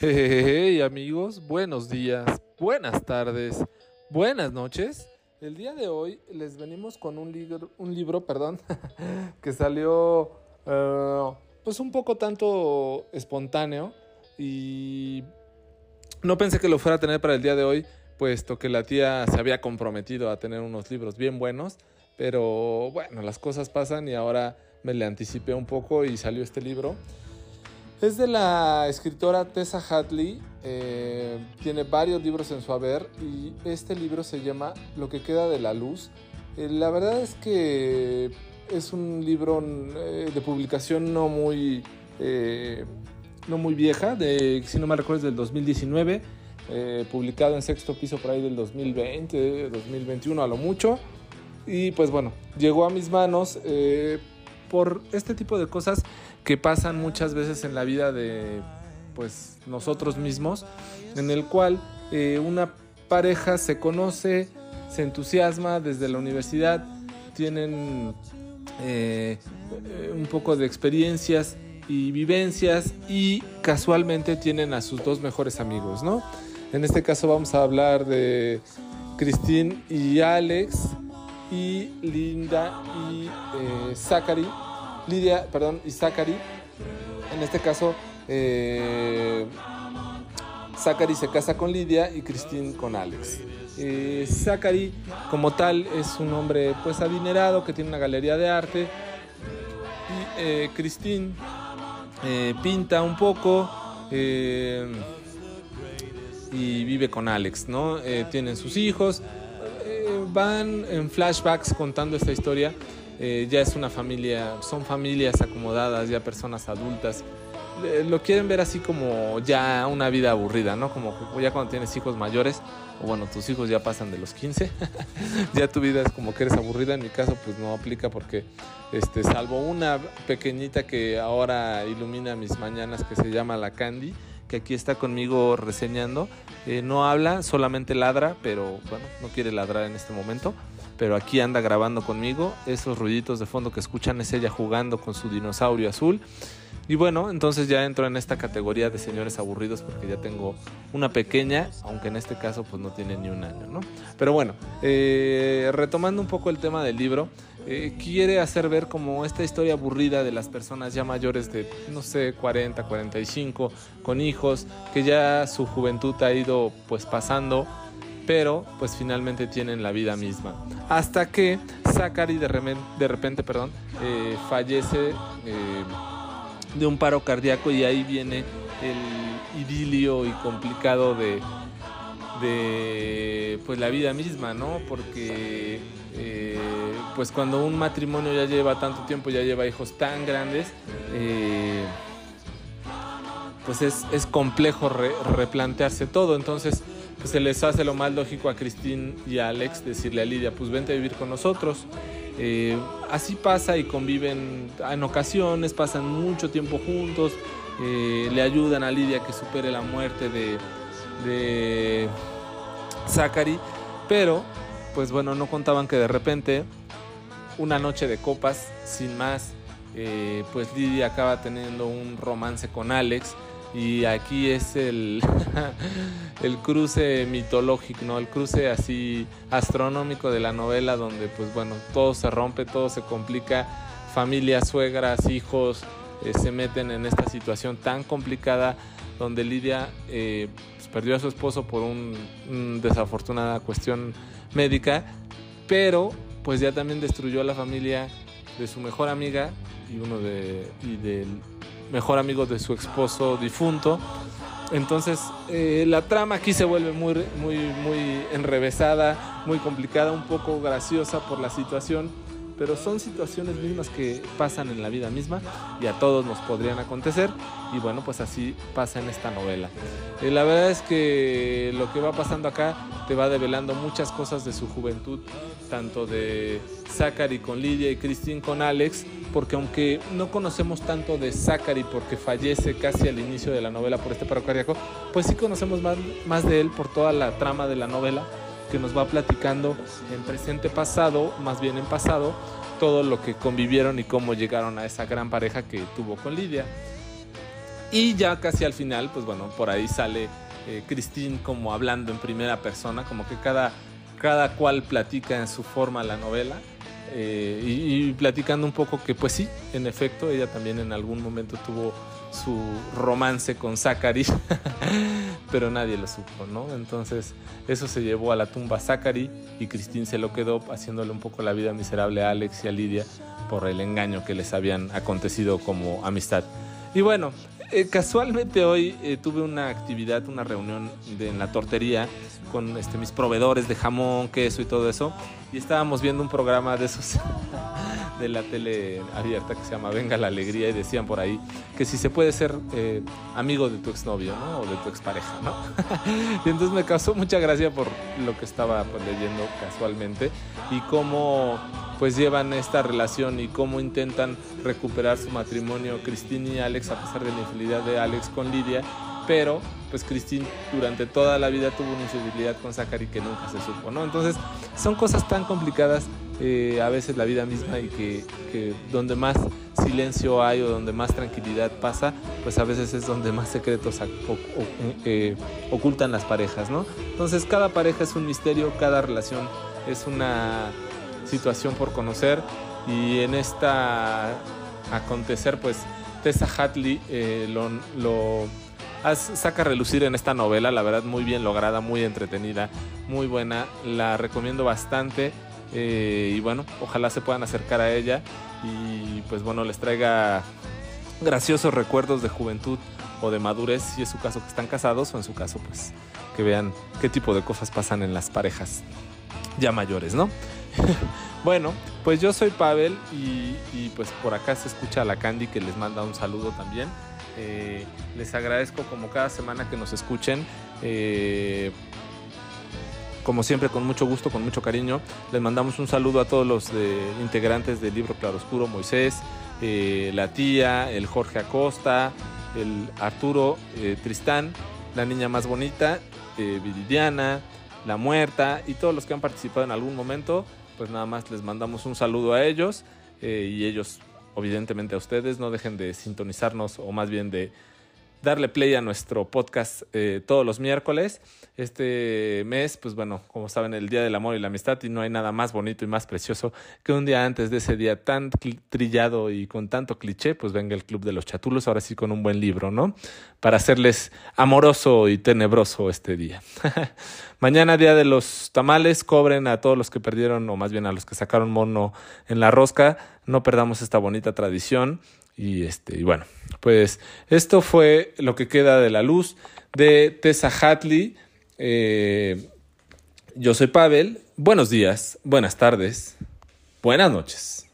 Hey amigos, buenos días, buenas tardes, buenas noches. El día de hoy les venimos con un libro, un libro, perdón, que salió uh, pues un poco tanto espontáneo y no pensé que lo fuera a tener para el día de hoy, puesto que la tía se había comprometido a tener unos libros bien buenos, pero bueno, las cosas pasan y ahora me le anticipé un poco y salió este libro. Es de la escritora Tessa Hadley, eh, tiene varios libros en su haber y este libro se llama Lo que queda de la luz. Eh, la verdad es que es un libro eh, de publicación no muy, no muy vieja, de, si no me recuerdo es del 2019, publicado en sexto piso por ahí del 2020, 2021 a lo mucho. Y pues bueno, llegó a mis manos por este tipo de cosas que pasan muchas veces en la vida de pues nosotros mismos, en el cual eh, una pareja se conoce, se entusiasma desde la universidad, tienen eh, un poco de experiencias y vivencias y casualmente tienen a sus dos mejores amigos, ¿no? En este caso vamos a hablar de Christine y Alex y Linda y eh, Zachary Lidia, perdón, y Zachary. En este caso, eh, Zachary se casa con Lidia y Christine con Alex. Eh, Zachary, como tal, es un hombre pues adinerado que tiene una galería de arte. Y eh, pinta un poco y vive con Alex, ¿no? tienen sus hijos. Van en flashbacks contando esta historia eh, ya es una familia, son familias acomodadas, ya personas adultas. lo quieren ver así como ya una vida aburrida, ¿no? Como ya cuando tienes hijos mayores, o bueno, tus hijos ya pasan de los 15, ya tu vida es como que eres aburrida. En mi caso, pues no aplica porque, este, salvo una pequeñita que ahora ilumina mis mañanas que se llama la Candy, que aquí está conmigo reseñando, eh, no habla, solamente ladra, pero bueno, no quiere ladrar en este momento pero aquí anda grabando conmigo. Esos ruiditos de fondo que escuchan es ella jugando con su dinosaurio azul. Y bueno, entonces ya entro en esta categoría de señores aburridos porque ya tengo una pequeña, aunque en este caso pues no tiene ni un año, ¿no? Pero bueno, eh, retomando un poco el tema del libro, eh, quiere hacer ver como esta historia aburrida de las personas ya mayores de, no sé, 40, 45, con hijos, que ya su juventud ha ido pues pasando pero pues finalmente tienen la vida misma. Hasta que Zachary de, repente, perdón, eh, fallece eh, de un paro cardíaco y ahí viene el idilio y complicado de, pues la vida misma, ¿no? Porque eh, pues cuando un matrimonio ya lleva tanto tiempo, ya lleva hijos tan grandes, pues es, complejo replantearse todo. Entonces, pues se les hace lo más lógico a Cristín y a Alex decirle a Lidia, pues vente a vivir con nosotros. Eh, así pasa y conviven en ocasiones, pasan mucho tiempo juntos, eh, le ayudan a Lidia que supere la muerte de, de Zachary, pero pues bueno, no contaban que de repente una noche de copas, sin más, eh, pues Lidia acaba teniendo un romance con Alex y aquí es el, el cruce mitológico, ¿no? El cruce así astronómico de la novela donde pues bueno, todo se rompe, todo se complica, familias, suegras, hijos eh, se meten en esta situación tan complicada donde Lidia eh, pues, perdió a su esposo por una un desafortunada cuestión médica, pero pues ya también destruyó a la familia de su mejor amiga y uno de y del mejor amigo de su esposo difunto. Entonces eh, la trama aquí se vuelve muy, muy, muy enrevesada, muy complicada, un poco graciosa por la situación, pero son situaciones mismas que pasan en la vida misma y a todos nos podrían acontecer y bueno, pues así pasa en esta novela. Eh, la verdad es que lo que va pasando acá te va develando muchas cosas de su juventud, tanto de Zachary con Lidia y Christine con Alex, porque aunque no conocemos tanto de Zachary porque fallece casi al inicio de la novela por este paro cardíaco, pues sí conocemos más, más de él por toda la trama de la novela que nos va platicando en presente pasado, más bien en pasado, todo lo que convivieron y cómo llegaron a esa gran pareja que tuvo con Lidia. Y ya casi al final, pues bueno, por ahí sale eh, Christine como hablando en primera persona, como que cada, cada cual platica en su forma la novela. Eh, y, y, platicando un poco que pues sí, en efecto, ella también en algún momento tuvo su romance con Zachary, pero nadie lo supo, ¿no? Entonces eso se llevó a la tumba Zachary y Christine se lo quedó haciéndole un poco la vida miserable a Alex y a Lidia por el engaño que les habían acontecido como amistad. Y bueno, eh, casualmente hoy eh, tuve una actividad, una reunión de, en la tortería con este, mis proveedores de jamón, queso y todo eso. Y estábamos viendo un programa de esos de la tele abierta que se llama Venga la Alegría y decían por ahí que si se puede ser eh, amigo de tu exnovio, ¿no? O de tu expareja, ¿no? y entonces me causó mucha gracia por lo que estaba pues, leyendo casualmente y cómo pues llevan esta relación y cómo intentan recuperar su matrimonio Cristina y Alex a pesar de la infidelidad de Alex con Lidia, pero pues Cristina durante toda la vida tuvo una infidelidad con Zachary que nunca se supo, ¿no? Entonces son cosas tan complicadas eh, a veces la vida misma y que, que, donde más silencio hay o donde más tranquilidad pasa, pues a veces es donde más secretos eh, ocultan las parejas, ¿no? Entonces cada pareja es un misterio, cada relación es una situación por conocer y en esta acontecer pues Tessa Hatley eh, lo, lo saca a relucir en esta novela, la verdad muy bien lograda, muy entretenida, muy buena, la recomiendo bastante eh, y bueno, ojalá se puedan acercar a ella y pues bueno, les traiga graciosos recuerdos de juventud o de madurez, si es su caso que están casados o en su caso pues que vean qué tipo de cosas pasan en las parejas ya mayores, ¿no? bueno, pues yo soy Pavel y, pues por acá se escucha a la Candy que les manda un saludo también. Eh, les agradezco como cada semana que nos escuchen. Eh, como siempre, con mucho gusto, con mucho cariño. Les mandamos un saludo a todos los de, integrantes del libro Claroscuro, Moisés, eh, la tía, el Jorge Acosta, el Arturo eh, Tristán, la niña más bonita, eh, Viridiana, la muerta y todos los que han participado en algún momento. Pues nada más les mandamos un saludo a ellos eh, y ellos, evidentemente a ustedes, no dejen de sintonizarnos o más bien de darle play a nuestro podcast eh, todos los miércoles. Este mes, pues bueno, como saben, el Día del Amor y la Amistad y no hay nada más bonito y más precioso que un día antes de ese día tan trillado y con tanto cliché, pues venga el Club de los Chatulos, ahora sí con un buen libro, ¿no? Para hacerles amoroso y tenebroso este día. Mañana, Día de los Tamales, cobren a todos los que perdieron, o más bien a los que sacaron mono en la rosca. No perdamos esta bonita tradición. Y, este, y bueno, pues esto fue lo que queda de la luz de Tessa Hatley. Eh, yo soy Pavel. Buenos días, buenas tardes, buenas noches.